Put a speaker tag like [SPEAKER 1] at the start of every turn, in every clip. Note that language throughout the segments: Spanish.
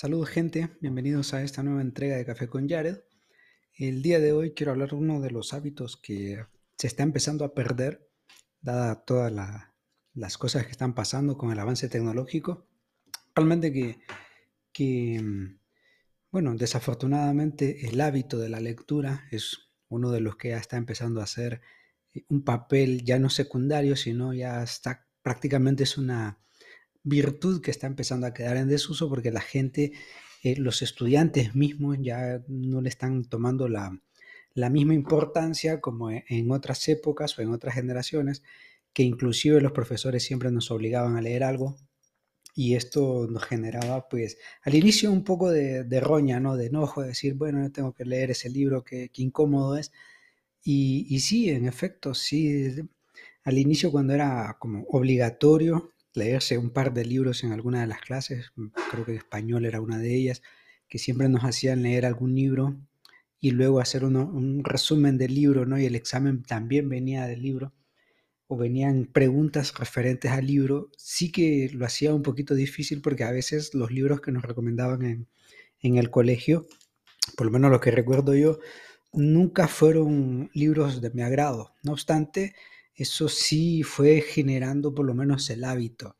[SPEAKER 1] Saludos gente, bienvenidos a esta nueva entrega de Café con Jared. El día de hoy quiero hablar de uno de los hábitos que se está empezando a perder, dada todas las cosas que están pasando con el avance tecnológico. Realmente que, que, bueno, desafortunadamente el hábito de la lectura es uno de los que ya está empezando a ser un papel ya no secundario, sino ya está prácticamente es una virtud que está empezando a quedar en desuso porque la gente, eh, los estudiantes mismos ya no le están tomando la, misma importancia como e, en otras épocas o en otras generaciones, que inclusive los profesores siempre nos obligaban a leer algo y esto nos generaba pues al inicio un poco de, roña, ¿no? De enojo, de decir, bueno, yo tengo que leer ese libro, que, incómodo es. Y, y sí, en efecto, sí, al inicio cuando era como obligatorio leerse un par de libros en alguna de las clases, mm, creo que español era una de ellas, que siempre nos hacían leer algún libro y luego hacer un resumen del libro, ¿no? Y el examen también venía del libro o venían preguntas referentes al libro, sí que lo hacía un poquito difícil porque a veces los libros que nos recomendaban en, en el colegio, por lo menos lo que recuerdo yo, nunca fueron libros de mi agrado. No obstante, eso sí fue generando por lo menos el hábito.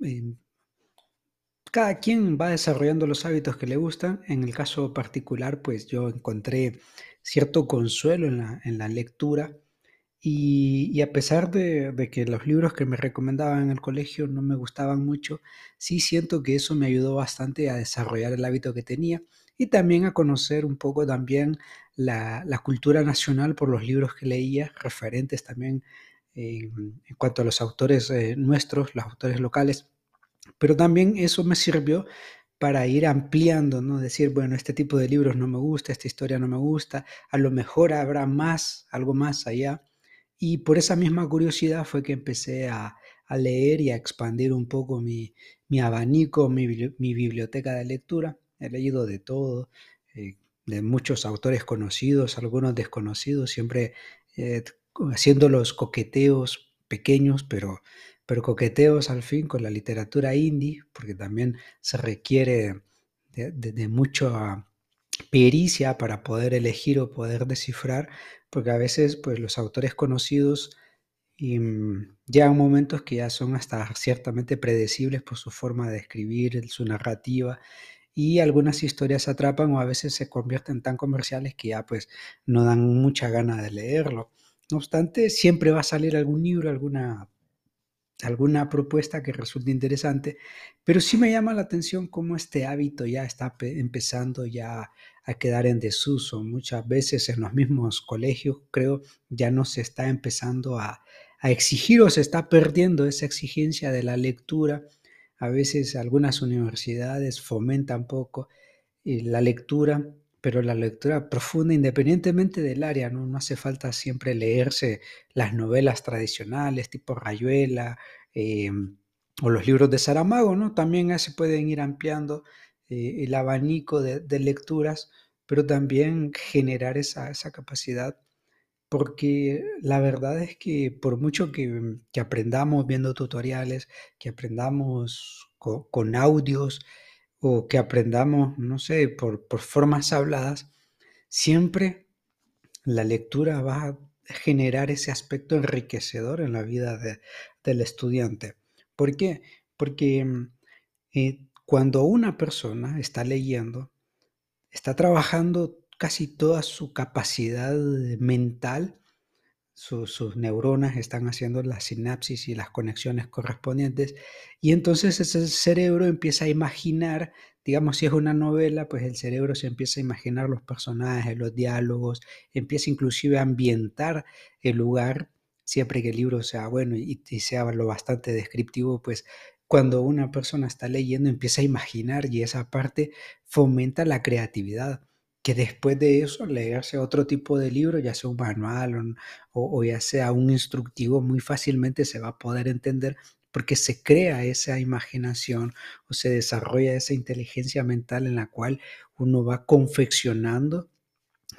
[SPEAKER 1] Em, cada quien va desarrollando los hábitos que le gustan. En el caso particular, pues yo encontré cierto consuelo en la, lectura y, a pesar de, de, que los libros que me recomendaban en el colegio no me gustaban mucho, sí siento que eso me ayudó bastante a desarrollar el hábito que tenía y también a conocer un poco también la, cultura nacional por los libros que leía, referentes también en, cuanto a los autores eh, nuestros, los autores locales. Pero también eso me sirvió para ir ampliando, ¿no? Decir, bueno, este tipo de libros no me gusta, esta historia no me gusta, a lo mejor habrá más, algo más allá. Y por esa misma curiosidad fue que empecé a, leer y a expandir un poco mi, abanico, mi, mi biblioteca de lectura he leído de todo, eh, de muchos autores conocidos, algunos desconocidos, siempre eh, haciendo los coqueteos pequeños, pero, pero coqueteos al fin con la literatura indie, porque también se requiere de, mucha pericia para poder elegir o poder descifrar, porque a veces pues, los autores conocidos y, mm, llegan momentos que ya son hasta ciertamente predecibles por su forma de escribir, su narrativa, y algunas historias atrapan o a veces se convierten tan comerciales que ya pues no dan mucha gana de leerlo. No obstante, siempre va a salir algún libro, alguna, alguna propuesta que resulte interesante, pero sí me llama la atención cómo este hábito ya está empezando ya a quedar en desuso. Muchas veces en los mismos colegios, creo, ya no se está empezando a, a exigir o se está perdiendo esa exigencia de la lectura a veces algunas universidades fomentan poco eh, la lectura, pero la lectura profunda independientemente del área, ¿no? no hace falta siempre leerse las novelas tradicionales tipo Rayuela em, o los libros de Saramago, ¿no? También se pueden ir ampliando eh, el abanico de, lecturas, pero también generar esa, esa capacidad porque la verdad es que por mucho que, aprendamos viendo tutoriales, que aprendamos con, audios o que aprendamos, no sé, por, formas habladas, siempre la lectura va a generar ese aspecto enriquecedor en la vida del estudiante. ¿Por qué? Porque eh, cuando una persona está leyendo, está trabajando casi toda su capacidad mental, sus neuronas están haciendo la sinapsis y las conexiones correspondientes, y entonces ese cerebro empieza a imaginar, digamos, si es una novela, pues el cerebro se empieza a imaginar los personajes, los diálogos, empieza inclusive a ambientar el lugar, siempre que el libro sea bueno y, y sea lo bastante descriptivo, pues cuando una persona está leyendo empieza a imaginar y esa parte fomenta la creatividad que después de eso leerse otro tipo de libro, ya sea un manual o, ya sea un instructivo, muy fácilmente se va a poder entender porque se crea esa imaginación o se desarrolla esa inteligencia mental en la cual uno va confeccionando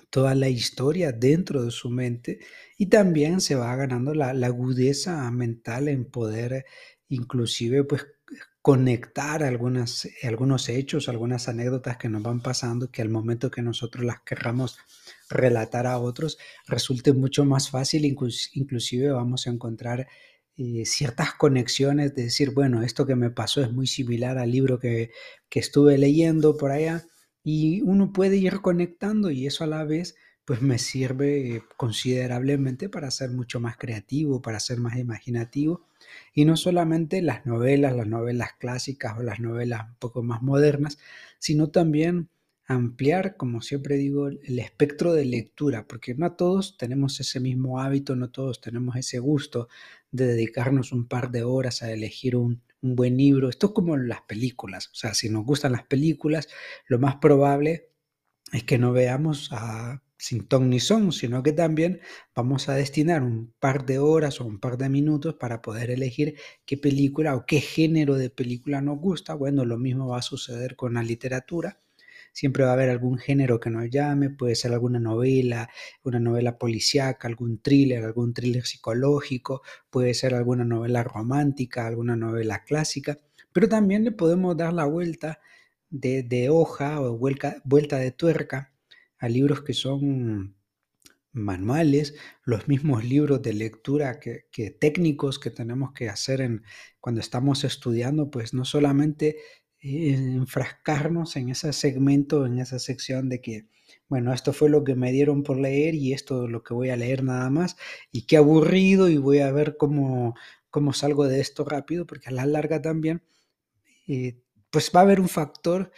[SPEAKER 1] toda la historia dentro de su mente y también se va ganando la, la agudeza mental en poder inclusive pues conectar algunas, algunos hechos, algunas anécdotas que nos van pasando, que al momento que nosotros las querramos relatar a otros, resulte mucho más fácil, inclusive vamos a encontrar eh, ciertas conexiones de decir, bueno, esto que me pasó es muy similar al libro que, que estuve leyendo por allá, y uno puede ir conectando y eso a la vez pues me sirve considerablemente para ser mucho más creativo, para ser más imaginativo y no solamente las novelas, las novelas clásicas o las novelas un poco más modernas, sino también ampliar, como siempre digo, el espectro de lectura, porque no todos tenemos ese mismo hábito, no todos tenemos ese gusto de dedicarnos un par de horas a elegir un, un buen libro. Esto es como las películas, o sea, si nos gustan las películas, lo más probable es que no veamos a sin ton ni son, sino que también vamos a destinar un par de horas o un par de minutos para poder elegir qué película o qué género de película nos gusta. Bueno, lo mismo va a suceder con la literatura. Siempre va a haber algún género que nos llame, puede ser alguna novela, una novela policíaca, algún thriller, algún thriller psicológico, puede ser alguna novela romántica, alguna novela clásica, pero también le podemos dar la vuelta de, hoja o vuelta, vuelta de tuerca a libros que son manuales, los mismos libros de lectura que, técnicos que tenemos que hacer en, cuando estamos estudiando, pues no solamente enfrascarnos en ese segmento, en esa sección de que, bueno, esto fue lo que me dieron por leer y esto es lo que voy a leer nada más, y qué aburrido y voy a ver cómo, cómo salgo de esto rápido, porque a la larga también, eh, pues va a haber un factor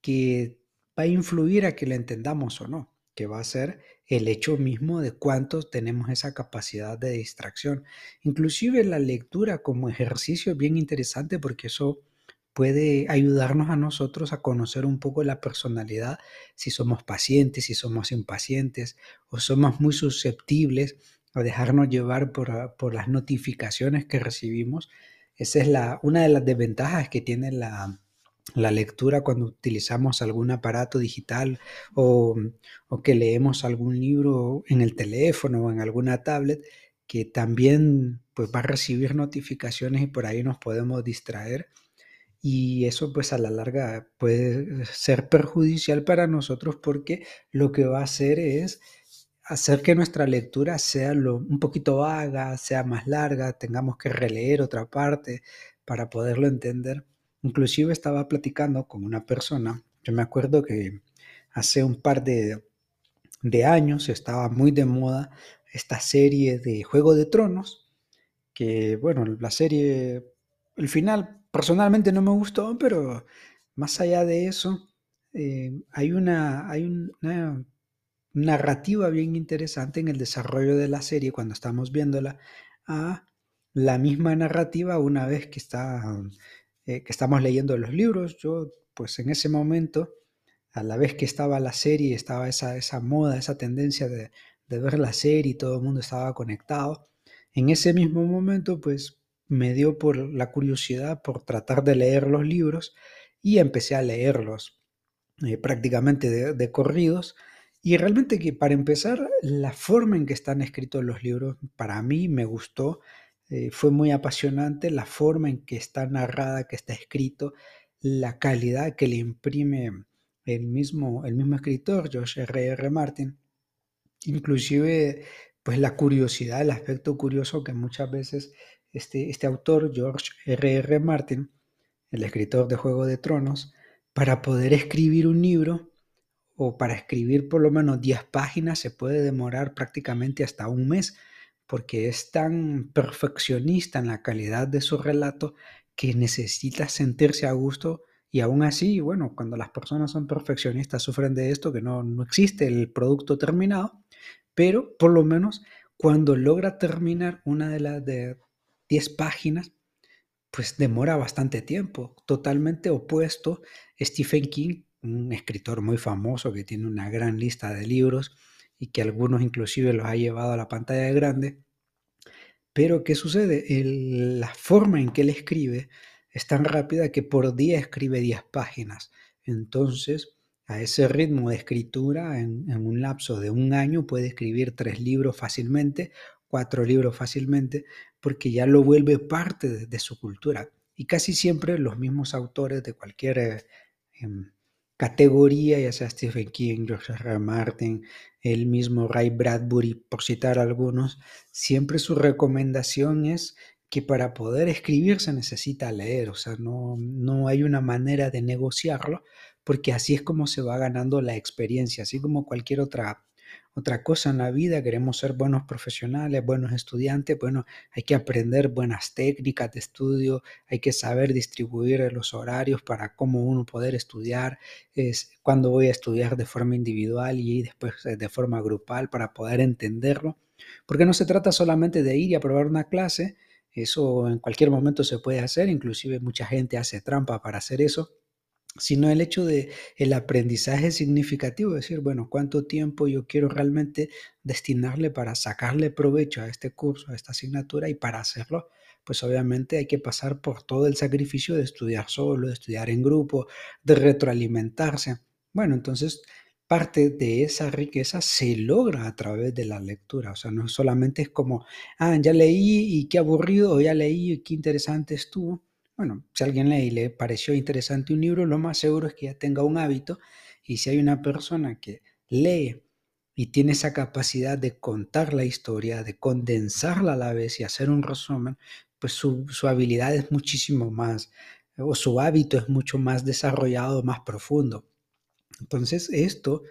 [SPEAKER 1] que va a influir a que lo entendamos o no, que va a ser el hecho mismo de cuántos tenemos esa capacidad de distracción. Inclusive la lectura como ejercicio es bien interesante porque eso puede ayudarnos a nosotros a conocer un poco la personalidad, si somos pacientes, si somos impacientes o somos muy susceptibles a dejarnos llevar por, por las notificaciones que recibimos. Esa es la, una de las desventajas que tiene la, la lectura cuando utilizamos algún aparato digital o, que leemos algún libro en el teléfono o en alguna tablet que también pues va a recibir notificaciones y por ahí nos podemos distraer y eso pues a la larga puede ser perjudicial para nosotros porque lo que va a hacer es hacer que nuestra lectura sea lo, un poquito vaga, sea más larga, tengamos que releer otra parte para poderlo entender. Inclusive estaba platicando con una persona, yo me acuerdo que hace un par de, años estaba muy de moda esta serie de Juego de Tronos, que bueno, la serie, el final personalmente no me gustó, pero más allá de eso, eh, hay, una, hay una narrativa bien interesante en el desarrollo de la serie cuando estamos viéndola a la misma narrativa una vez que está eh, que estamos leyendo los libros. Yo, pues en ese momento, a la vez que estaba la serie, estaba esa, esa moda, esa tendencia de, de ver la serie y todo el mundo estaba conectado, en ese mismo momento, pues me dio por la curiosidad por tratar de leer los libros y empecé a leerlos eh, prácticamente de, de, corridos. Y realmente que para empezar, la forma en que están escritos los libros para mí me gustó eh, fue muy apasionante la forma en que está narrada, que está escrito, la calidad que le imprime el mismo, el mismo escritor, George R. R. Martin. Inclusive, pues la curiosidad, el aspecto curioso que muchas veces este, este autor, George R. R. Martin, el escritor de Juego de Tronos, para poder escribir un libro o para escribir por lo menos 10 páginas se puede demorar prácticamente hasta un mes porque es tan perfeccionista en la calidad de su relato que necesita sentirse a gusto y aún así, bueno, cuando las personas son perfeccionistas sufren de esto, que no, no existe el producto terminado, pero por lo menos cuando logra terminar una de las de 10 páginas, pues demora bastante tiempo, totalmente opuesto Stephen King, un escritor muy famoso que tiene una gran lista de libros, y que algunos inclusive los ha llevado a la pantalla grande. Pero ¿qué sucede? la forma en que él escribe es tan rápida que por día escribe 10 páginas. Entonces, a ese ritmo de escritura, en, un lapso de un año, puede escribir tres libros fácilmente, cuatro libros fácilmente, porque ya lo vuelve parte de, su cultura. y casi siempre los mismos autores de cualquier eh, em, categoría, ya sea Stephen King, George R. R. Martin, el mismo Ray Bradbury, por citar algunos, siempre su recomendación es que para poder escribir se necesita leer, o sea, no, no hay una manera de negociarlo, porque así es como se va ganando la experiencia, así como cualquier otra otra cosa en la vida, queremos ser buenos profesionales, buenos estudiantes, bueno, hay que aprender buenas técnicas de estudio, hay que saber distribuir los horarios para cómo uno poder estudiar, es cuándo voy a estudiar de forma individual y después eh, de forma grupal para poder entenderlo, porque no se trata solamente de ir y aprobar una clase, eso en cualquier momento se puede hacer, inclusive mucha gente hace trampa para hacer eso, sino el hecho de el aprendizaje significativo, decir, bueno, cuánto tiempo yo quiero realmente destinarle para sacarle provecho a este curso, a esta asignatura y para hacerlo, pues obviamente hay que pasar por todo el sacrificio de estudiar solo, de estudiar en grupo, de retroalimentarse. Bueno, entonces parte de esa riqueza se logra a través de la lectura, o sea, no solamente es como, ah, ya leí y qué aburrido, o ya leí y qué interesante estuvo, bueno, si alguien lee y le pareció interesante un libro, lo más seguro es que ya tenga un hábito y si hay una persona que lee y tiene esa capacidad de contar la historia, de condensarla a la vez y hacer un resumen, pues su, habilidad es muchísimo más, o su hábito es mucho más desarrollado, más profundo. Entonces esto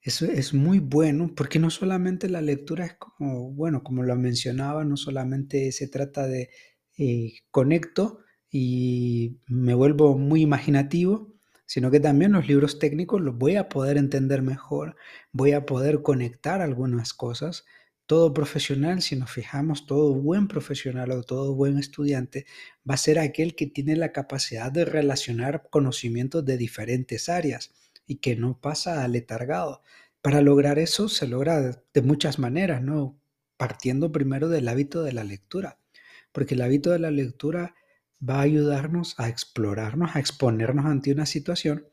[SPEAKER 1] es, es muy bueno porque no solamente la lectura es como, bueno, como lo mencionaba, no solamente se trata de eh, conecto, y me vuelvo muy imaginativo, sino que también los libros técnicos los voy a poder entender mejor, voy a poder conectar algunas cosas. Todo profesional, si nos fijamos, todo buen profesional o todo buen estudiante va a ser aquel que tiene la capacidad de relacionar conocimientos de diferentes áreas y que no pasa aletargado. Para lograr eso se logra de muchas maneras, ¿no? Partiendo primero del hábito de la lectura, porque el hábito de la lectura va a ayudarnos a explorarnos, a exponernos ante una situación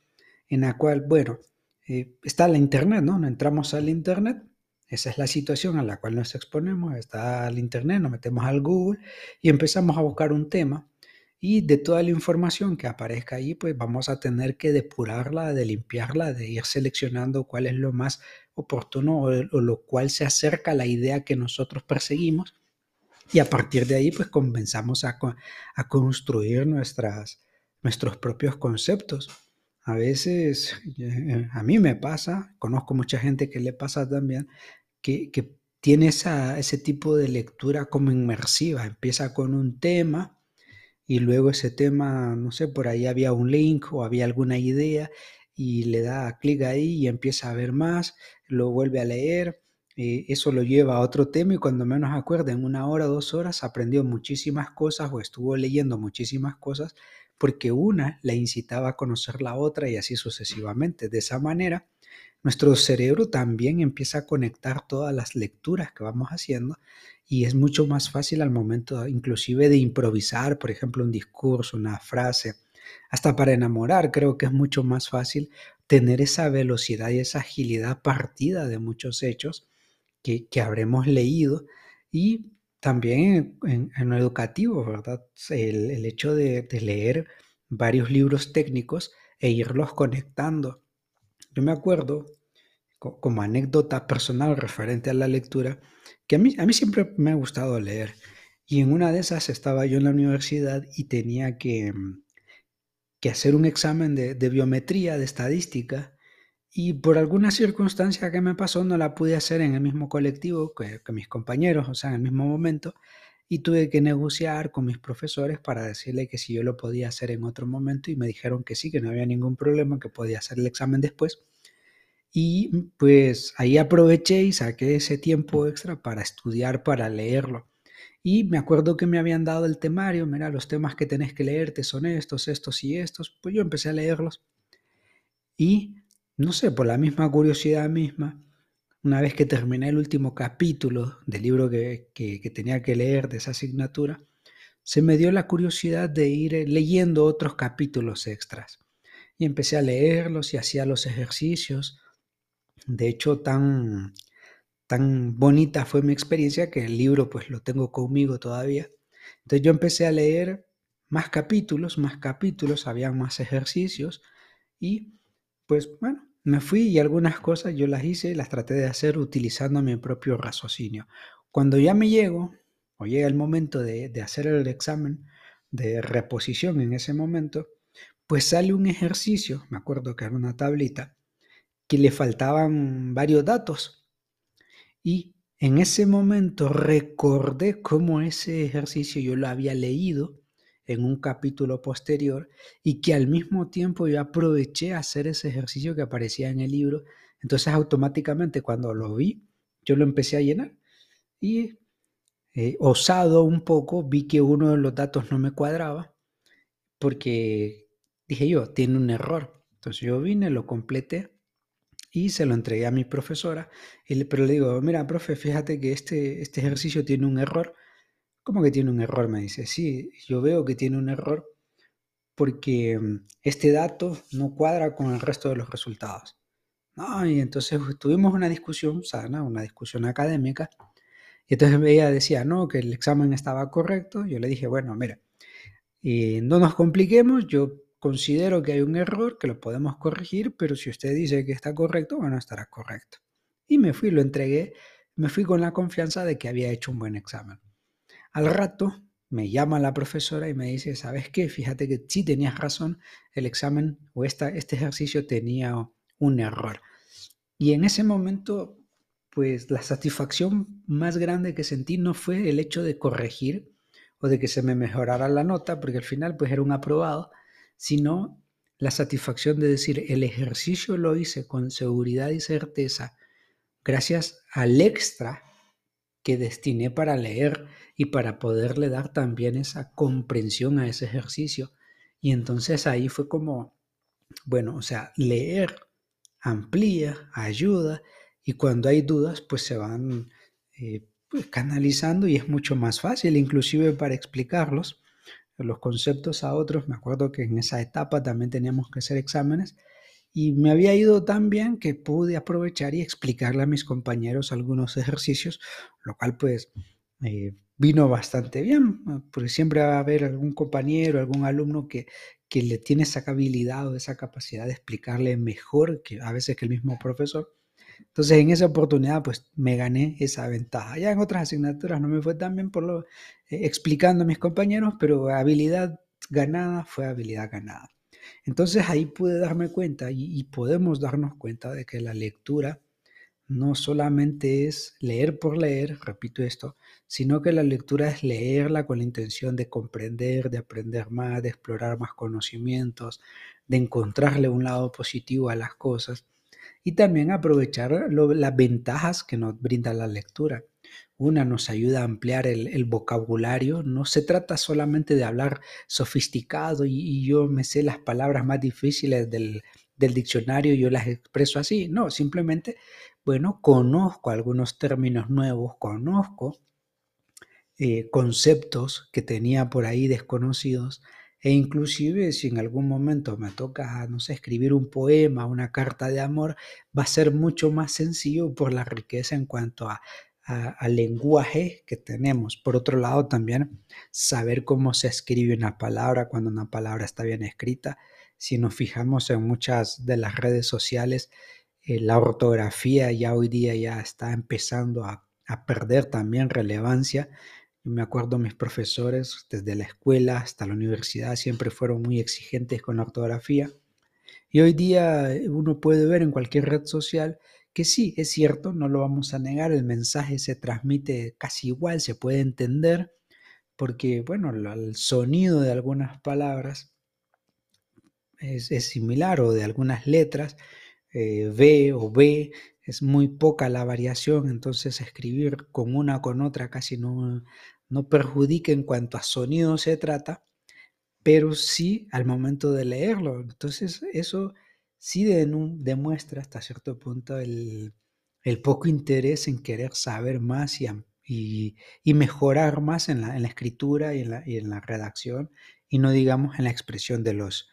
[SPEAKER 1] en la cual, bueno, eh, está la Internet, ¿no? Entramos al Internet, esa es la situación a la cual nos exponemos, está el Internet, nos metemos al Google y empezamos a buscar un tema y de toda la información que aparezca ahí, pues vamos a tener que depurarla, de limpiarla, de ir seleccionando cuál es lo más oportuno o lo cual se acerca a la idea que nosotros perseguimos y a partir de ahí, pues comenzamos a, a construir nuestras, nuestros propios conceptos. A veces, eh, a mí me pasa, conozco mucha gente que le pasa también, que, que tiene esa, ese tipo de lectura como inmersiva. Empieza con un tema y luego ese tema, no sé, por ahí había un link o había alguna idea y le da clic ahí y empieza a ver más, lo vuelve a leer eh, eso lo lleva a otro tema y cuando menos acuerda, en una hora, dos horas, aprendió muchísimas cosas o estuvo leyendo muchísimas cosas porque una la incitaba a conocer la otra y así sucesivamente. De esa manera, nuestro cerebro también empieza a conectar todas las lecturas que vamos haciendo y es mucho más fácil al momento inclusive de improvisar, por ejemplo, un discurso, una frase. Hasta para enamorar creo que es mucho más fácil tener esa velocidad y esa agilidad partida de muchos hechos que, habremos leído y también en, lo educativo, ¿verdad? El, hecho de, leer varios libros técnicos e irlos conectando. Yo me acuerdo, como anécdota personal referente a la lectura, que a mí, siempre me ha gustado leer. Y en una de esas estaba yo en la universidad y tenía que, que hacer un examen de biometría, de estadística, y por alguna circunstancia que me pasó no la pude hacer en el mismo colectivo que, mis compañeros, o sea, en el mismo momento, y tuve que negociar con mis profesores para decirle que si yo lo podía hacer en otro momento y me dijeron que sí, que no había ningún problema, que podía hacer el examen después. Y pues ahí aproveché y saqué ese tiempo extra para estudiar, para leerlo. Y me acuerdo que me habían dado el temario, mira, los temas que tenés que leerte son estos, estos y estos. Pues yo empecé a leerlos. Y no sé, por la misma curiosidad misma, una vez que terminé el último capítulo del libro que, tenía que leer de esa asignatura, se me dio la curiosidad de ir eh, leyendo otros capítulos extras. Y empecé a leerlos y hacía los ejercicios. De hecho, tan, tan bonita fue mi experiencia que el libro pues lo tengo conmigo todavía. Entonces yo empecé a leer más capítulos, más capítulos, había más ejercicios y pues bueno, me fui y algunas cosas yo las hice, las traté de hacer utilizando mi propio raciocinio. Cuando ya me llego o llega el momento de, de hacer el examen de reposición en ese momento, pues sale un ejercicio, me acuerdo que era una tablita, que le faltaban varios datos. Y en ese momento recordé cómo ese ejercicio yo lo había leído en un capítulo posterior y que al mismo tiempo yo aproveché a hacer ese ejercicio que aparecía en el libro. Entonces automáticamente cuando lo vi, yo lo empecé a llenar y eh, osado un poco vi que uno de los datos no me cuadraba porque dije yo, tiene un error. Entonces yo vine, lo completé y se lo entregué a mi profesora, y pero le digo, mira, profe, fíjate que este, este ejercicio tiene un error. ¿Cómo que tiene un error? Me dice, sí, yo veo que tiene un error porque mm, este dato no cuadra con el resto de los resultados. No, y entonces tuvimos una discusión sana, una discusión académica, y entonces ella decía, no, que el examen estaba correcto. Yo le dije, bueno, mira, y no nos compliquemos, yo considero que hay un error que lo podemos corregir, pero si usted dice que está correcto, bueno, estará correcto. Y me fui, lo entregué, me fui con la confianza de que había hecho un buen examen. Al rato me llama la profesora y me dice, ¿sabes qué? Fíjate que sí tenías razón, el examen o esta, este ejercicio tenía un error. Y en ese momento, pues la satisfacción más grande que sentí no fue el hecho de corregir o de que se me mejorara la nota, porque al final pues era un aprobado, sino la satisfacción de decir, el ejercicio lo hice con seguridad y certeza gracias al extra que destiné para leer y para poderle dar también esa comprensión a ese ejercicio. Y entonces ahí fue como, bueno, o sea, leer amplía, ayuda y cuando hay dudas pues se van eh, pues, canalizando y es mucho más fácil inclusive para explicarlos los conceptos a otros. Me acuerdo que en esa etapa también teníamos que hacer exámenes y me había ido tan bien que pude aprovechar y explicarle a mis compañeros algunos ejercicios, lo cual pues eh, vino bastante bien, porque siempre va a haber algún compañero, algún alumno que, que le tiene esa habilidad o esa capacidad de explicarle mejor que a veces que el mismo profesor. Entonces en esa oportunidad pues me gané esa ventaja. Ya en otras asignaturas no me fue tan bien por lo eh, explicando a mis compañeros, pero habilidad ganada fue habilidad ganada. Entonces ahí pude darme cuenta y, podemos darnos cuenta de que la lectura no solamente es leer por leer, repito esto, sino que la lectura es leerla con la intención de comprender, de aprender más, de explorar más conocimientos, de encontrarle un lado positivo a las cosas y también aprovechar las ventajas que nos brinda la lectura. Una nos ayuda a ampliar el, vocabulario. No se trata solamente de hablar sofisticado y, yo me sé las palabras más difíciles del, del diccionario yo las expreso así. No, simplemente, bueno, conozco algunos términos nuevos, conozco eh, conceptos que tenía por ahí desconocidos e inclusive si en algún momento me toca, no sé, escribir un poema, una carta de amor, va a ser mucho más sencillo por la riqueza en cuanto a, al lenguaje que tenemos. Por otro lado, también saber cómo se escribe una palabra cuando una palabra está bien escrita. Si nos fijamos en muchas de las redes sociales, eh, la ortografía ya hoy día ya está empezando a, a perder también relevancia me acuerdo mis profesores desde la escuela hasta la universidad siempre fueron muy exigentes con la ortografía. Y hoy día eh, uno puede ver en cualquier red social que sí, es cierto, no lo vamos a negar, el mensaje se transmite casi igual, se puede entender, porque bueno, el sonido de algunas palabras es, similar o de algunas letras, eh, V o B, es muy poca la variación, entonces escribir con una con otra casi no, no perjudica en cuanto a sonido se trata, pero sí al momento de leerlo. Entonces eso sí demuestra hasta cierto punto el, poco interés en querer saber más y, mejorar más en la, en la escritura y en la, y en la, redacción y no digamos en la expresión de, los,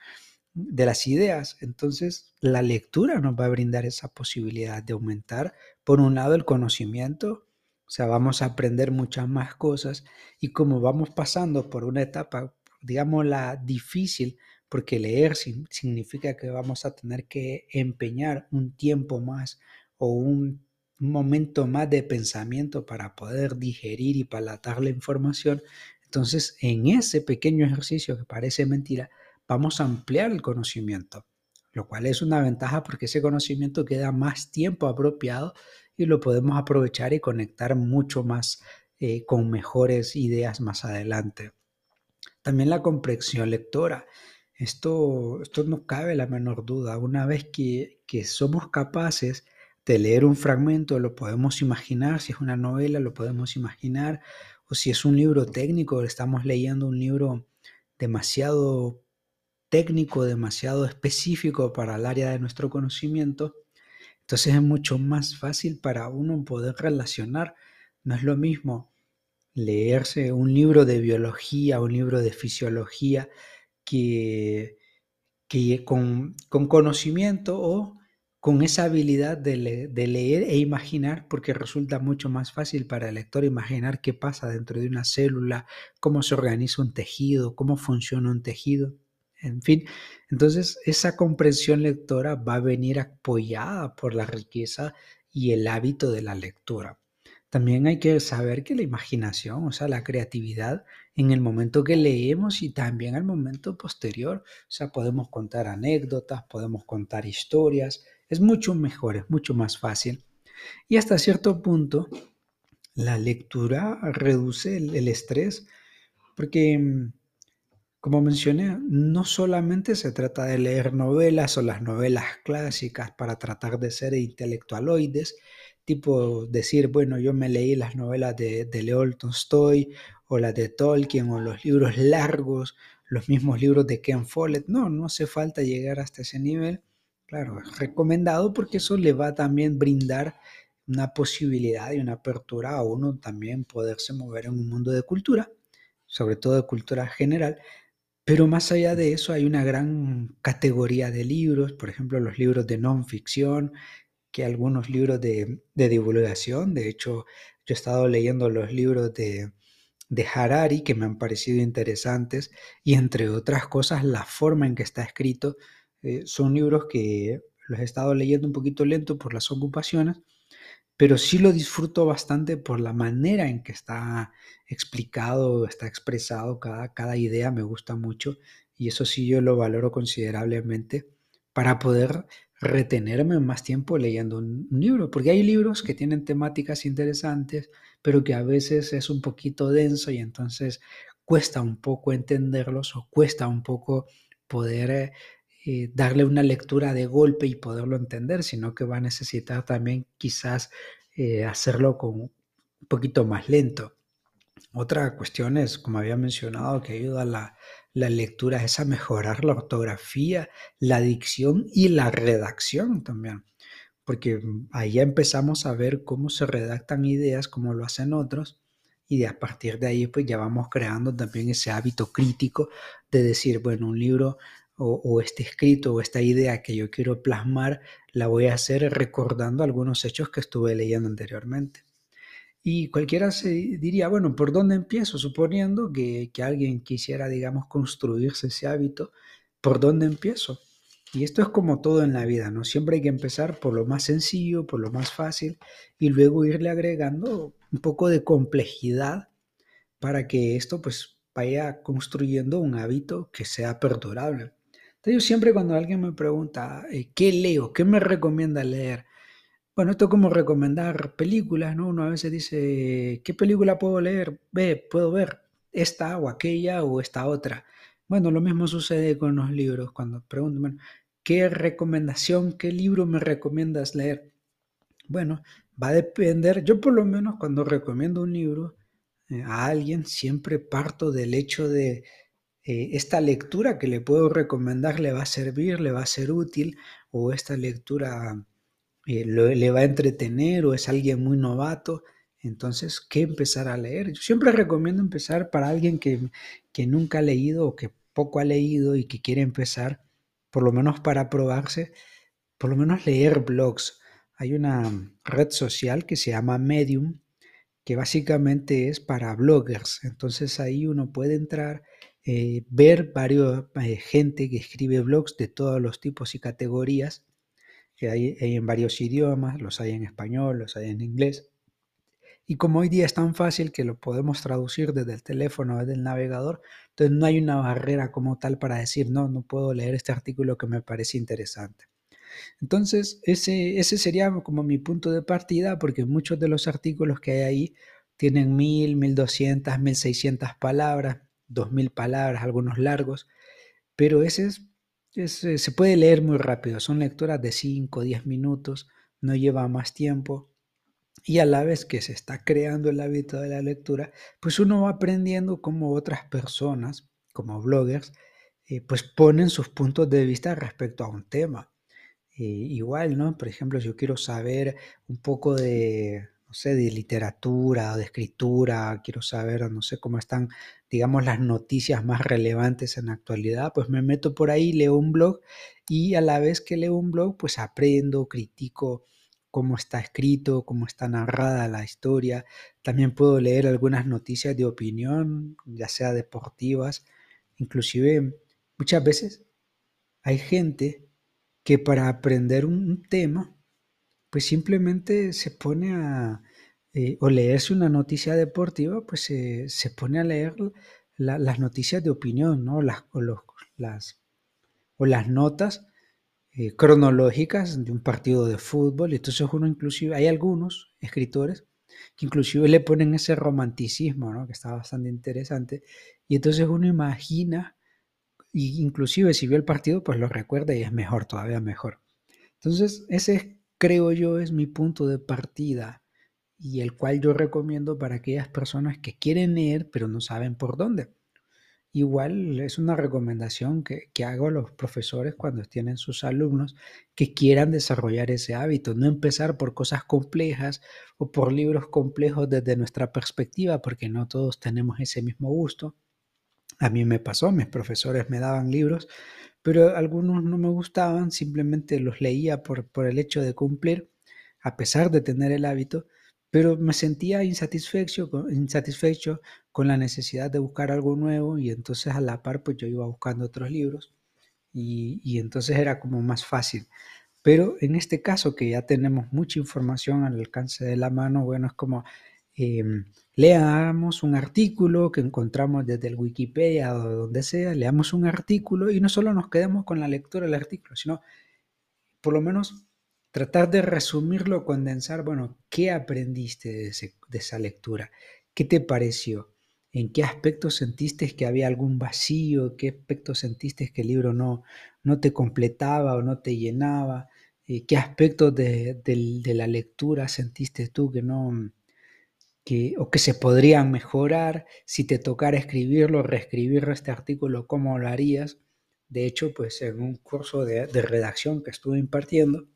[SPEAKER 1] de las ideas. Entonces la lectura nos va a brindar esa posibilidad de aumentar, por un lado, el conocimiento o sea, vamos a aprender muchas más cosas y como vamos pasando por una etapa, digamos, la difícil, porque leer significa que vamos a tener que empeñar un tiempo más o un, momento más de pensamiento para poder digerir y palatar la información. Entonces, en ese pequeño ejercicio que parece mentira, vamos a ampliar el conocimiento, lo cual es una ventaja porque ese conocimiento queda más tiempo apropiado y lo podemos aprovechar y conectar mucho más eh, con mejores ideas más adelante. También la comprensión lectora. Esto, esto no cabe la menor duda. Una vez que, que somos capaces de leer un fragmento, lo podemos imaginar, si es una novela, lo podemos imaginar, o si es un libro técnico, estamos leyendo un libro demasiado técnico, demasiado específico para el área de nuestro conocimiento, entonces es mucho más fácil para uno poder relacionar. No es lo mismo leerse un libro de biología, un libro de fisiología, que, con, con conocimiento o con esa habilidad de, leer e imaginar, porque resulta mucho más fácil para el lector imaginar qué pasa dentro de una célula, cómo se organiza un tejido, cómo funciona un tejido, en fin. Entonces, esa comprensión lectora va a venir apoyada por la riqueza y el hábito de la lectura. También hay que saber que la imaginación, o sea, la creatividad, en el momento que leemos y también al momento posterior, o sea, podemos contar anécdotas, podemos contar historias, es mucho mejor, es mucho más fácil. Y hasta cierto punto, la lectura reduce el, estrés, porque, mm, como mencioné, no solamente se trata de leer novelas o las novelas clásicas para tratar de ser intelectualoides, tipo decir, bueno, yo me leí las novelas de, de Leo Tolstoy o las de Tolkien o los libros largos, los mismos libros de Ken Follett. No, no hace falta llegar hasta ese nivel Claro, es recomendado porque eso le va a también brindar una posibilidad y una apertura a uno también poderse mover en un mundo de cultura, sobre todo de cultura general. Pero más allá de eso hay una gran categoría de libros, por ejemplo los libros de non ficción, que algunos libros de, divulgación, de hecho yo he estado leyendo los libros de, de Harari que me han parecido interesantes y entre otras cosas la forma en que está escrito eh, son libros que los he estado leyendo un poquito lento por las ocupaciones, pero sí lo disfruto bastante por la manera en que está explicado, está expresado cada, cada idea, me gusta mucho y eso sí yo lo valoro considerablemente para poder retenerme más tiempo leyendo un, libro, porque hay libros que tienen temáticas interesantes, pero que a veces es un poquito denso y entonces cuesta un poco entenderlos o cuesta un poco poder eh, eh, darle una lectura de golpe y poderlo entender, sino que va a necesitar también quizás eh, hacerlo con un poquito más lento. Otra cuestión es, como había mencionado, que ayuda a la, la lectura es a mejorar la ortografía, la dicción y la redacción también, porque ahí ya empezamos a ver cómo se redactan ideas, cómo lo hacen otros, y a partir de ahí pues ya vamos creando también ese hábito crítico de decir, bueno, un libro o, este escrito o esta idea que yo quiero plasmar, la voy a hacer recordando algunos hechos que estuve leyendo anteriormente. Y cualquiera se diría, bueno, ¿por dónde empiezo? Suponiendo que alguien quisiera, digamos, construirse ese hábito, ¿por dónde empiezo? Y esto es como todo en la vida, ¿no? Siempre hay que empezar por lo más sencillo, por lo más fácil, y luego irle agregando un poco de complejidad para que esto pues vaya construyendo un hábito que sea perdurable yo siempre cuando alguien me pregunta, eh, ¿qué leo? ¿Qué me recomienda leer? Bueno, esto es como recomendar películas, ¿no? Uno a veces dice, ¿qué película puedo leer? Ve, puedo ver esta o aquella o esta otra. Bueno, lo mismo sucede con los libros. Cuando preguntan, ¿qué recomendación, qué libro me recomiendas leer? Bueno, va a depender. Yo por lo menos cuando recomiendo un libro eh, a alguien, siempre parto del hecho de eh, esta lectura que le puedo recomendar le va a servir, le va a ser útil, o esta lectura eh, le va a entretener, o es alguien muy novato. Entonces, ¿qué empezar a leer? Yo siempre recomiendo empezar para alguien que, que nunca ha leído o que poco ha leído y que quiere empezar, por lo menos para probarse, por lo menos leer blogs. Hay una red social que se llama Medium, que básicamente es para bloggers. Entonces ahí uno puede entrar eh, ver varios eh, gente que escribe blogs de todos los tipos y categorías, que hay, hay en varios idiomas, los hay en español, los hay en inglés. Y como hoy día es tan fácil que lo podemos traducir desde el teléfono, desde el navegador, entonces no hay una barrera como tal para decir, no, no puedo leer este artículo que me parece interesante. Entonces, ese, ese sería como mi punto de partida, porque muchos de los artículos que hay ahí tienen mil, mil doscientas, mil seiscientas palabras, dos mil palabras, algunos largos, pero ese es, se puede leer muy rápido, son lecturas de 5, 10 minutos, no lleva más tiempo. Y a la vez que se está creando el hábito de la lectura, pues uno va aprendiendo cómo otras personas, como bloggers, eh, pues ponen sus puntos de vista respecto a un tema. Eh, igual, ¿no? Por ejemplo, si yo quiero saber un poco de, no sé, de literatura, de escritura, quiero saber, no sé, cómo están, digamos, las noticias más relevantes en la actualidad, pues me meto por ahí, leo un blog y a la vez que leo un blog, pues aprendo, critico cómo está escrito, cómo está narrada la historia. También puedo leer algunas noticias de opinión, ya sea deportivas. Inclusive muchas veces hay gente que para aprender un tema, pues simplemente se pone a, eh, o leerse una noticia deportiva, pues se pone a leer las noticias de opinión, ¿no? O, las, o las notas eh, cronológicas de un partido de fútbol. Entonces uno inclusive, hay algunos escritores que inclusive le ponen ese romanticismo, ¿no? que está bastante interesante. Y entonces uno imagina, y inclusive si vio el partido, pues lo recuerda y es mejor, todavía mejor. Entonces ese creo yo es mi punto de partida y el cual yo recomiendo para aquellas personas que quieren leer pero no saben por dónde. Igual es una recomendación que, hago a los profesores cuando tienen sus alumnos que quieran desarrollar ese hábito, no empezar por cosas complejas o por libros complejos desde nuestra perspectiva, porque no todos tenemos ese mismo gusto. A mí me pasó, mis profesores me daban libros, pero algunos no me gustaban, simplemente los leía por, por el hecho de cumplir, a pesar de tener el hábito, pero me sentía insatisfecho, insatisfecho con la necesidad de buscar algo nuevo y entonces a la par pues yo iba buscando otros libros y, entonces era como más fácil. Pero en este caso que ya tenemos mucha información al alcance de la mano, bueno, es como em, leamos un artículo que encontramos desde el Wikipedia o donde sea, leamos un artículo y no solo nos quedemos con la lectura del artículo, sino por lo menos tratar de resumirlo, condensar, bueno, ¿qué aprendiste de, esa lectura? ¿Qué te pareció? ¿En qué aspectos sentiste que había algún vacío? ¿Qué aspectos sentiste que el libro no, no te completaba o no te llenaba? Eh, ¿Qué aspectos de, la lectura sentiste tú que no, que, o que se podrían mejorar? Si te tocara escribirlo, reescribir este artículo, ¿cómo lo harías? De hecho, pues en un curso de redacción que estuve impartiendo,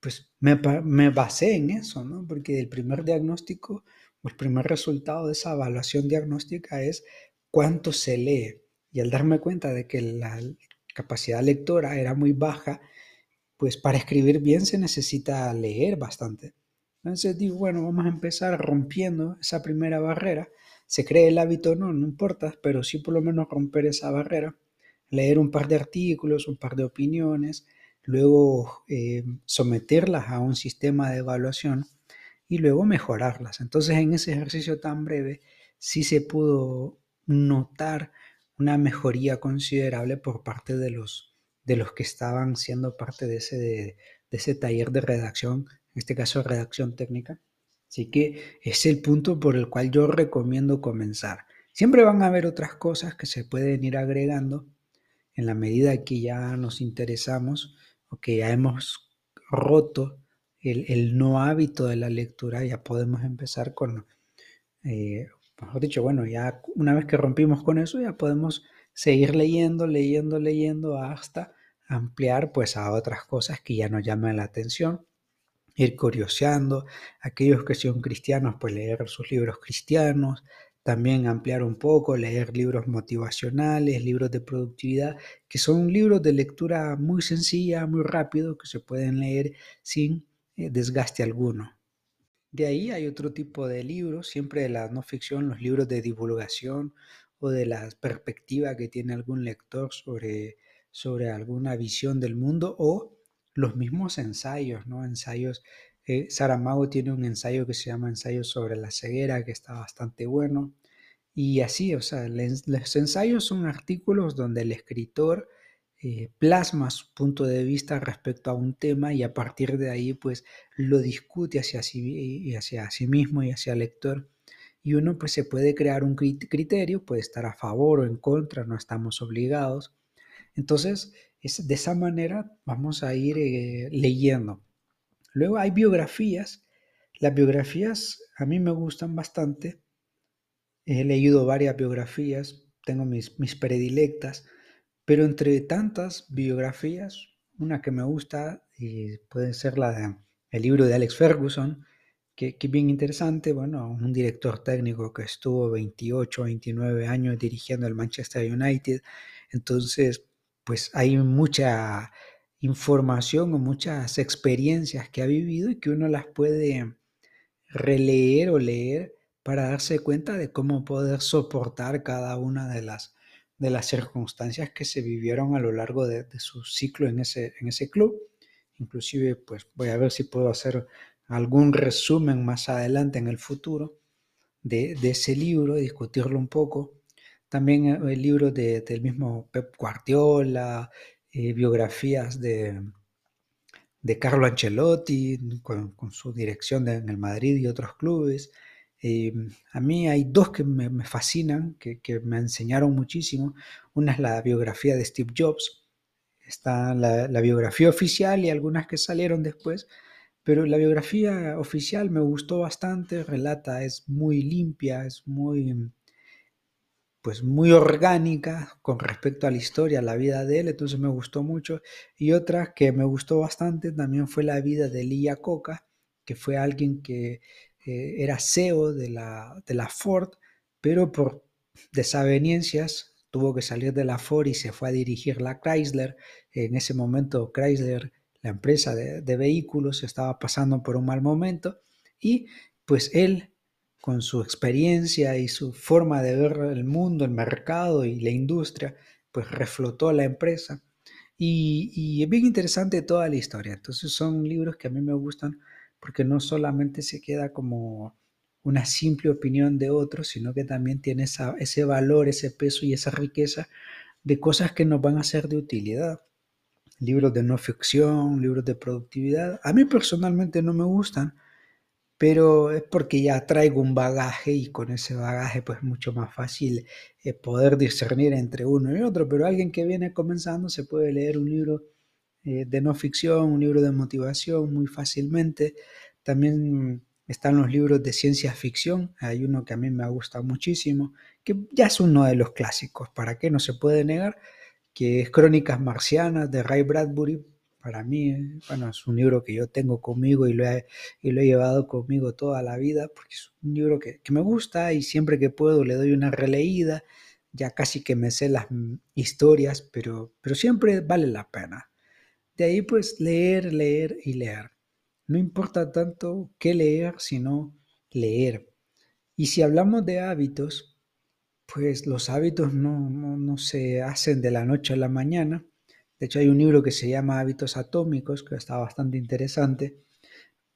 [SPEAKER 1] pues me, me, basé en eso, ¿no? Porque el primer diagnóstico el primer resultado de esa evaluación diagnóstica es cuánto se lee. Y al darme cuenta de que la capacidad lectora era muy baja, pues para escribir bien se necesita leer bastante. Entonces digo, bueno, vamos a empezar rompiendo esa primera barrera. Se cree el hábito, no, no importa, pero sí por lo menos romper esa barrera. Leer un par de artículos, un par de opiniones, luego eh, someterlas a un sistema de evaluación y luego mejorarlas. Entonces en ese ejercicio tan breve sí se pudo notar una mejoría considerable por parte de los, de los que estaban siendo parte de ese, de, ese taller de redacción, en este caso redacción técnica. Así que es el punto por el cual yo recomiendo comenzar. Siempre van a haber otras cosas que se pueden ir agregando en la medida que ya nos interesamos que ya hemos roto el, no hábito de la lectura, ya podemos empezar con, eh, mejor dicho, bueno, ya una vez que rompimos con eso, ya podemos seguir leyendo, leyendo, leyendo hasta ampliar pues a otras cosas que ya nos llaman la atención, ir curioseando, aquellos que son cristianos, pues leer sus libros cristianos, también ampliar un poco, leer libros motivacionales, libros de productividad, que son libros de lectura muy sencilla, muy rápido, que se pueden leer sin eh, desgaste alguno. De ahí hay otro tipo de libros, siempre de la no ficción, los libros de divulgación o de la perspectiva que tiene algún lector sobre, sobre alguna visión del mundo o los mismos ensayos, ¿no? Ensayos. Eh, Saramago tiene un ensayo que se llama Ensayo sobre la ceguera, que está bastante bueno. Y así, o sea, los ensayos son artículos donde el escritor eh, plasma su punto de vista respecto a un tema y a partir de ahí pues lo discute hacia sí, hacia sí mismo y hacia el lector. Y uno pues se puede crear un criterio, puede estar a favor o en contra, no estamos obligados. Entonces, es, de esa manera vamos a ir eh, leyendo. Luego hay biografías. Las biografías a mí me gustan bastante He leído varias biografías, tengo mis, mis predilectas, pero entre tantas biografías, una que me gusta y puede ser la de el libro de Alex Ferguson, que, es bien interesante, bueno, un director técnico que estuvo 28, 29 años dirigiendo el Manchester United, entonces pues hay mucha información o muchas experiencias que ha vivido y que uno las puede releer o leer para darse cuenta de cómo poder soportar cada una de las, de las circunstancias que se vivieron a lo largo de, su ciclo en ese, en ese club. Inclusive, pues voy a ver si puedo hacer algún resumen más adelante en el futuro de, ese libro, discutirlo un poco. También eh, el libro del mismo Pep Guardiola, eh, biografías de, de Carlo Ancelotti con, su dirección en el Madrid y otros clubes. Eh, a mí hay dos que me, fascinan, que, me enseñaron muchísimo. Una es la biografía de Steve Jobs, está la, biografía oficial y algunas que salieron después, pero la biografía oficial me gustó bastante, relata, es muy limpia, es muy, pues muy orgánica con respecto a la historia, la vida de él, entonces me gustó mucho. Y otra que me gustó bastante también fue la vida de Lee Coca, que fue alguien que era CEO de la, de la Ford, pero por desavenencias tuvo que salir de la Ford y se fue a dirigir la Chrysler. En ese momento Chrysler, la empresa de, de, vehículos, estaba pasando por un mal momento y pues él, con su experiencia y su forma de ver el mundo, el mercado y la industria, pues reflotó la empresa. Y, y es bien interesante toda la historia. Entonces son libros que a mí me gustan porque no solamente se queda como una simple opinión de otros, sino que también tiene ese valor, ese peso y esa riqueza de cosas que nos van a ser de utilidad. Libros de no ficción, libros de productividad. A mí personalmente no me gustan, pero es porque ya traigo un bagaje y con ese bagaje pues mucho más fácil eh, poder discernir entre uno y otro. Pero alguien que viene comenzando se puede leer un libro eh, de no ficción, un libro de motivación muy fácilmente. También están los libros de ciencia ficción. Hay uno que a mí me gusta muchísimo, que ya es uno de los clásicos, ¿para qué no se puede negar? Que es Crónicas Marcianas de Ray Bradbury. Para mí, bueno, es un libro que yo tengo conmigo y lo he, y lo he llevado conmigo toda la vida, porque es un libro que, que me gusta y siempre que puedo le doy una releída. Ya casi que me sé las historias, pero, pero siempre vale la pena. De ahí pues leer, leer y leer. No importa tanto qué leer, sino leer. Y si hablamos de hábitos, pues los hábitos no, no, se hacen de la noche a la mañana. De hecho, hay un libro que se llama Hábitos Atómicos, que está bastante interesante.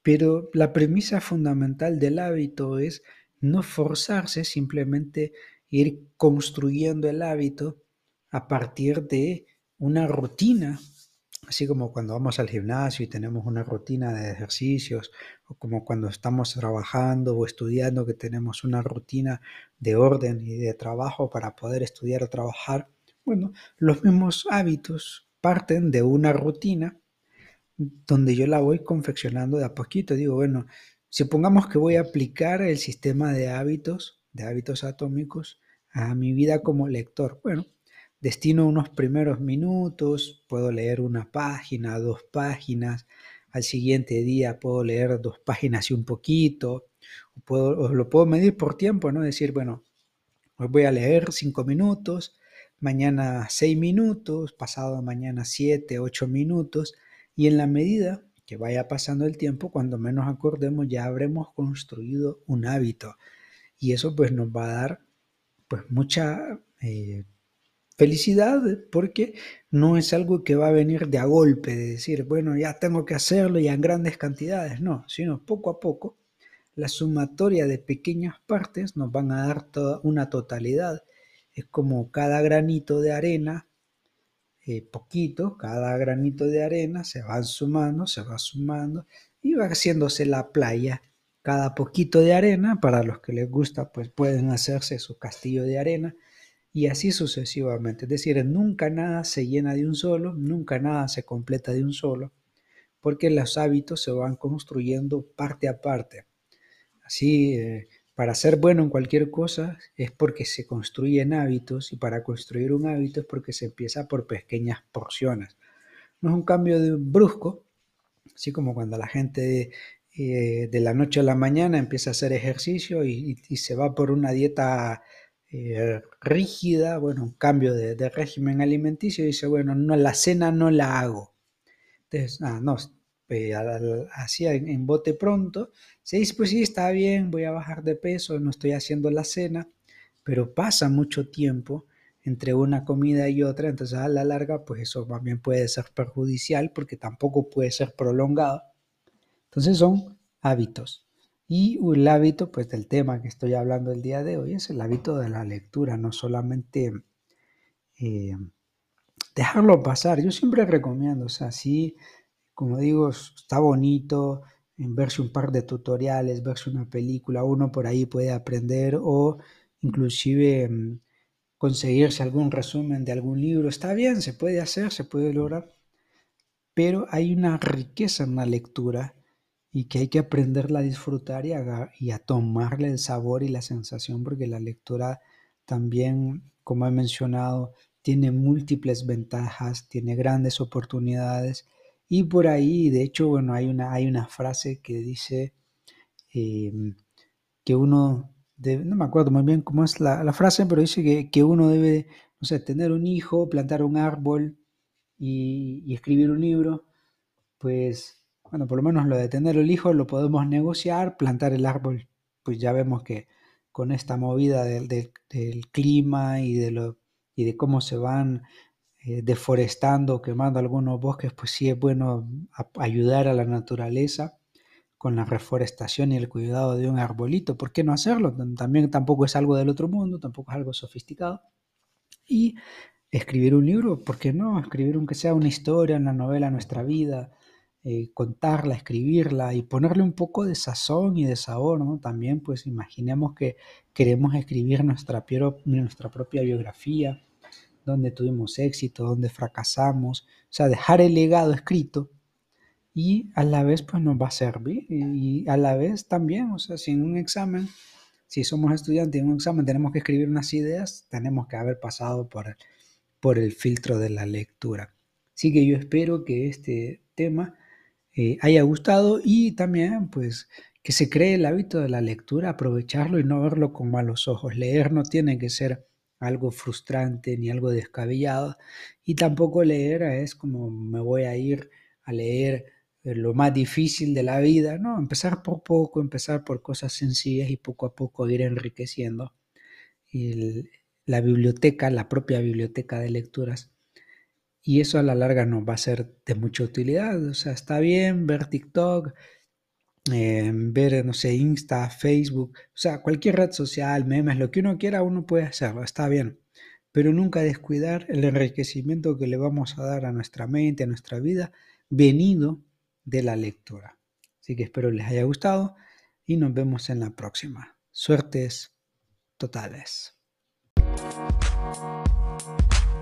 [SPEAKER 1] Pero la premisa fundamental del hábito es no forzarse, simplemente ir construyendo el hábito a partir de una rutina Así como cuando vamos al gimnasio y tenemos una rutina de ejercicios, o como cuando estamos trabajando o estudiando que tenemos una rutina de orden y de trabajo para poder estudiar o trabajar. Bueno, los mismos hábitos parten de una rutina donde yo la voy confeccionando de a poquito. Digo, bueno, si pongamos que voy a aplicar el sistema de hábitos, de hábitos atómicos, a mi vida como lector. Bueno, destino unos primeros minutos, puedo leer una página, dos páginas, al siguiente día puedo leer dos páginas y un poquito, o, puedo, lo puedo medir por tiempo, ¿no? Decir, bueno, hoy voy a leer cinco minutos, mañana seis minutos, pasado mañana siete, ocho minutos, y en la medida que vaya pasando el tiempo, cuando menos acordemos, ya habremos construido un hábito. Y eso pues nos va a dar pues mucha eh, felicidad porque no es algo que va a venir de a golpe, de decir, bueno, ya tengo que hacerlo y en grandes cantidades, no, sino poco a poco la sumatoria de pequeñas partes nos van a dar toda una totalidad. Es como cada granito de arena, eh, poquito, cada granito de arena se va sumando, se va sumando y va haciéndose la playa. Cada poquito de arena, para los que les gusta, pues pueden hacerse su castillo de arena y así sucesivamente. Es decir, nunca nada se llena de un solo, nunca nada se completa de un solo, porque los hábitos se van construyendo parte a parte. Así, eh, para ser bueno en cualquier cosa es porque se construyen hábitos y para construir un hábito es porque se empieza por pequeñas porciones. No es un cambio brusco, así como cuando la gente eh, de la noche a la mañana empieza a hacer ejercicio y, se va por una dieta eh, rígida, bueno, un cambio de, régimen alimenticio dice, bueno, no, la cena no la hago. Entonces, no, así en, bote pronto, se dice, pues sí, está bien, voy a bajar de peso, no estoy haciendo la cena, pero pasa mucho tiempo entre una comida y otra, entonces a la larga, pues eso también puede ser perjudicial porque tampoco puede ser prolongado. Entonces son hábitos. Y el hábito, pues del tema que estoy hablando el día de hoy, es el hábito de la lectura, no solamente eh, dejarlo pasar. Yo siempre recomiendo, o sea, sí como digo, está bonito en verse un par de tutoriales, verse una película, uno por ahí puede aprender o inclusive mm, conseguirse algún resumen de algún libro. Está bien, se puede hacer, se puede lograr, pero hay una riqueza en la lectura y que hay que aprenderla a disfrutar y a, y a tomarle el sabor y la sensación, porque la lectura también, como he mencionado, tiene múltiples ventajas, tiene grandes oportunidades y por ahí, de hecho, bueno, hay una, hay una frase que dice em, que uno, debe, no me acuerdo muy bien cómo es la, frase, pero dice que, uno debe, no sé, tener un hijo, plantar un árbol y, escribir un libro. Pues, bueno, por lo menos lo de tener el hijo lo podemos negociar, plantar el árbol, pues ya vemos que con esta movida del, del clima y de, lo, y de cómo se van eh, deforestando, quemando algunos bosques, pues sí es bueno ayudar a la naturaleza con la reforestación y el cuidado de un arbolito. ¿Por qué no hacerlo? También tampoco es algo del otro mundo, tampoco es algo sofisticado. Y escribir un libro, ¿por qué no? Escribir aunque sea una historia, una novela, nuestra vida, eh, contarla, escribirla y ponerle un poco de sazón y de sabor, ¿no? También pues imaginemos que queremos escribir nuestra, propia biografía, donde tuvimos éxito, donde fracasamos, o sea, dejar el legado escrito y a la vez pues nos va a servir y a la vez también, o sea, si en un examen, si somos estudiantes en un examen tenemos que escribir unas ideas, tenemos que haber pasado por el, por el filtro de la lectura. Así que yo espero que este tema eh, haya gustado y también pues que se cree el hábito de la lectura, aprovecharlo y no verlo con malos ojos. Leer no tiene que ser algo frustrante ni algo descabellado. Y tampoco leer es como me voy a ir a leer eh, lo más difícil de la vida, no, empezar por poco, empezar por cosas sencillas y poco a poco ir enriqueciendo la biblioteca, la propia biblioteca de lecturas. Y eso a la larga nos va a ser de mucha utilidad. O sea, está bien ver TikTok, ver, no sé, Insta, Facebook, o sea, cualquier red social, memes, lo que uno quiera, uno puede hacerlo, está bien. Pero nunca descuidar el enriquecimiento que le vamos a dar a nuestra mente, a nuestra vida, venido de la lectura. Así que espero les haya gustado y nos vemos en la próxima. Suertes totales.